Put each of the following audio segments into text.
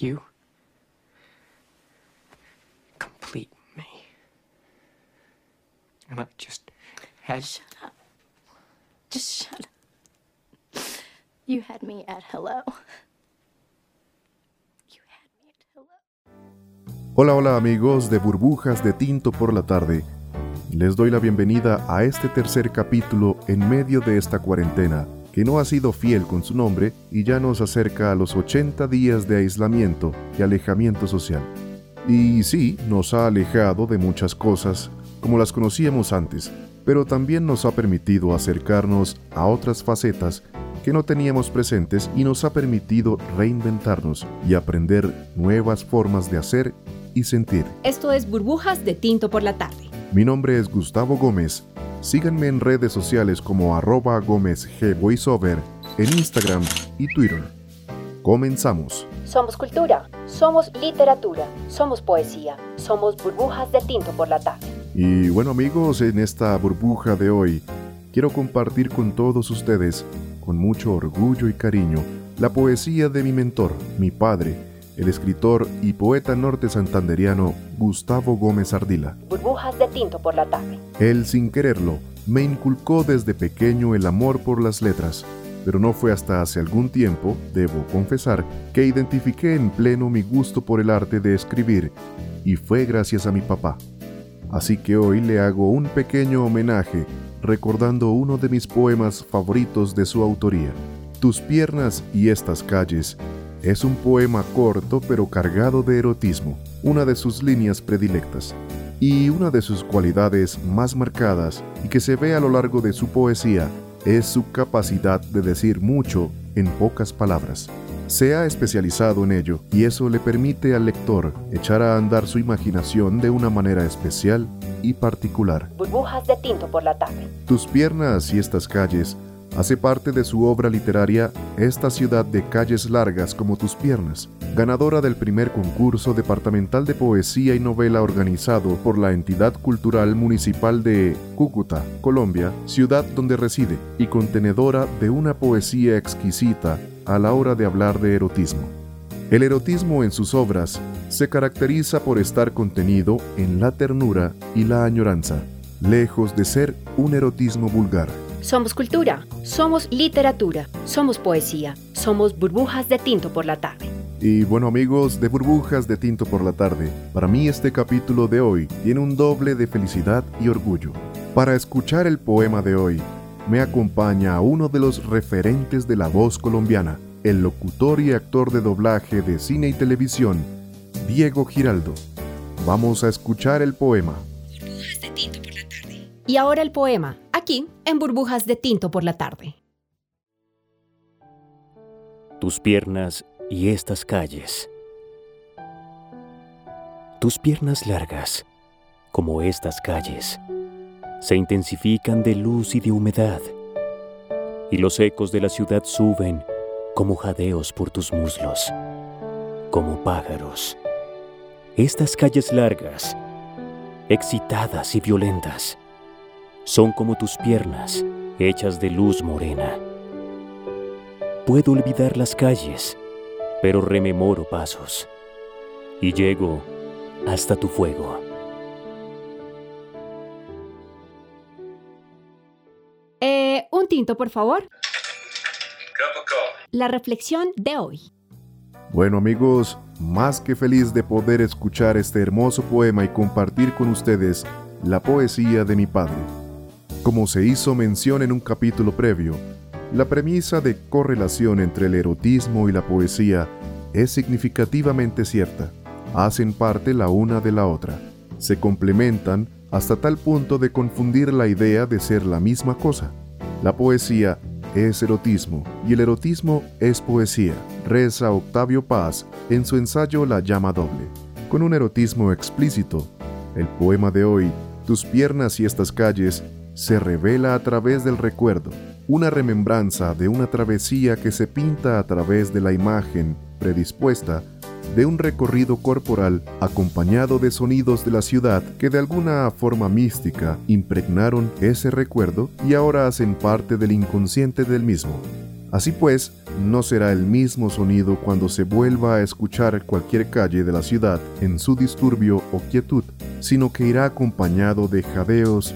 You complete me. And I just had Shut up. Just shut up. You had me at hello. You had me at hello. Hola, hola amigos de Burbujas de Tinto por la tarde. Les doy la bienvenida a este tercer capítulo en medio de esta cuarentena, que no ha sido fiel con su nombre y ya nos acerca a los 80 días de aislamiento y alejamiento social. Y sí, nos ha alejado de muchas cosas como las conocíamos antes, pero también nos ha permitido acercarnos a otras facetas que no teníamos presentes y nos ha permitido reinventarnos y aprender nuevas formas de hacer y sentir. Esto es Burbujas de Tinto por la tarde. Mi nombre es Gustavo Gómez. Síganme en redes sociales como arroba Gómez G Voiceover en Instagram y Twitter. Comenzamos. Somos cultura, somos literatura, somos poesía, somos burbujas de tinto por la tarde. Y bueno amigos, en esta burbuja de hoy quiero compartir con todos ustedes, con mucho orgullo y cariño, la poesía de mi mentor, mi padre, el escritor y poeta norte santanderiano Gustavo Gómez Ardila. Burbujas de tinto por la tarde. Él, sin quererlo, me inculcó desde pequeño el amor por las letras, pero no fue hasta hace algún tiempo, debo confesar, que identifiqué en pleno mi gusto por el arte de escribir, y fue gracias a mi papá. Así que hoy le hago un pequeño homenaje recordando uno de mis poemas favoritos de su autoría. Tus piernas y estas calles es un poema corto pero cargado de erotismo, una de sus líneas predilectas. Y una de sus cualidades más marcadas y que se ve a lo largo de su poesía es su capacidad de decir mucho en pocas palabras. Se ha especializado en ello y eso le permite al lector echar a andar su imaginación de una manera especial y particular. Burbujas de tinto por la tarde. Tus piernas y estas calles hace parte de su obra literaria Esta ciudad de calles largas como tus piernas, ganadora del primer concurso departamental de poesía y novela organizado por la entidad cultural municipal de Cúcuta, Colombia, ciudad donde reside, y contenedora de una poesía exquisita a la hora de hablar de erotismo. El erotismo en sus obras se caracteriza por estar contenido en la ternura y la añoranza, lejos de ser un erotismo vulgar. Somos cultura, somos literatura, somos poesía, somos burbujas de tinto por la tarde. Y bueno amigos de Burbujas de Tinto por la tarde, para mí este capítulo de hoy tiene un doble de felicidad y orgullo. Para escuchar el poema de hoy, me acompaña uno de los referentes de la voz colombiana, el locutor y actor de doblaje de cine y televisión, Diego Giraldo. Vamos a escuchar el poema. Y ahora el poema, aquí en Burbujas de Tinto por la tarde. tus piernas y estas calles. Tus piernas largas, como estas calles, se intensifican de luz y de humedad, y los ecos de la ciudad suben como jadeos por tus muslos, como pájaros. Estas calles largas, excitadas y violentas, son como tus piernas hechas de luz morena puedo olvidar las calles, pero rememoro pasos y llego hasta tu fuego. Eh, un tinto, por favor. La reflexión de hoy. Bueno amigos, más que feliz de poder escuchar este hermoso poema y compartir con ustedes la poesía de mi padre. Como se hizo mención en un capítulo previo, la premisa de correlación entre el erotismo y la poesía es significativamente cierta. Hacen parte la una de la otra. Se complementan hasta tal punto de confundir la idea de ser la misma cosa. La poesía es erotismo y el erotismo es poesía, reza Octavio Paz en su ensayo La llama doble. Con un erotismo explícito, el poema de hoy, Tus piernas y estas calles, se revela a través del recuerdo, una remembranza de una travesía que se pinta a través de la imagen predispuesta de un recorrido corporal acompañado de sonidos de la ciudad que de alguna forma mística impregnaron ese recuerdo y ahora hacen parte del inconsciente del mismo. Así pues, no será el mismo sonido cuando se vuelva a escuchar cualquier calle de la ciudad en su disturbio o quietud, sino que irá acompañado de jadeos,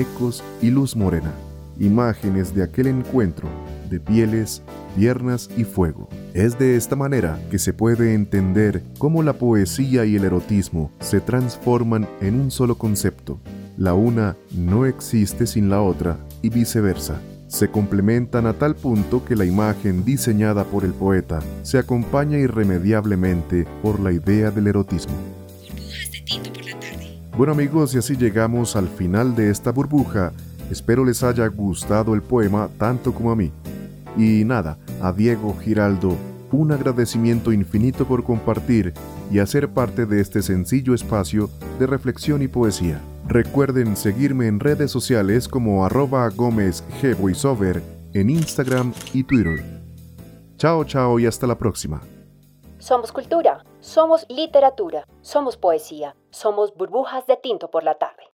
ecos y luz morena, imágenes de aquel encuentro de pieles, piernas y fuego. Es de esta manera que se puede entender cómo la poesía y el erotismo se transforman en un solo concepto. La una no existe sin la otra y viceversa se complementan a tal punto que la imagen diseñada por el poeta se acompaña irremediablemente por la idea del erotismo. Bueno amigos, y así llegamos al final de esta burbuja. Espero les haya gustado el poema tanto como a mí. Y nada, a Diego Giraldo, un agradecimiento infinito por compartir y hacer parte de este sencillo espacio de reflexión y poesía. Recuerden seguirme en redes sociales como arroba Gómez en Instagram y Twitter. Chao, chao y hasta la próxima. Somos cultura, somos literatura, somos poesía, somos burbujas de tinto por la tarde.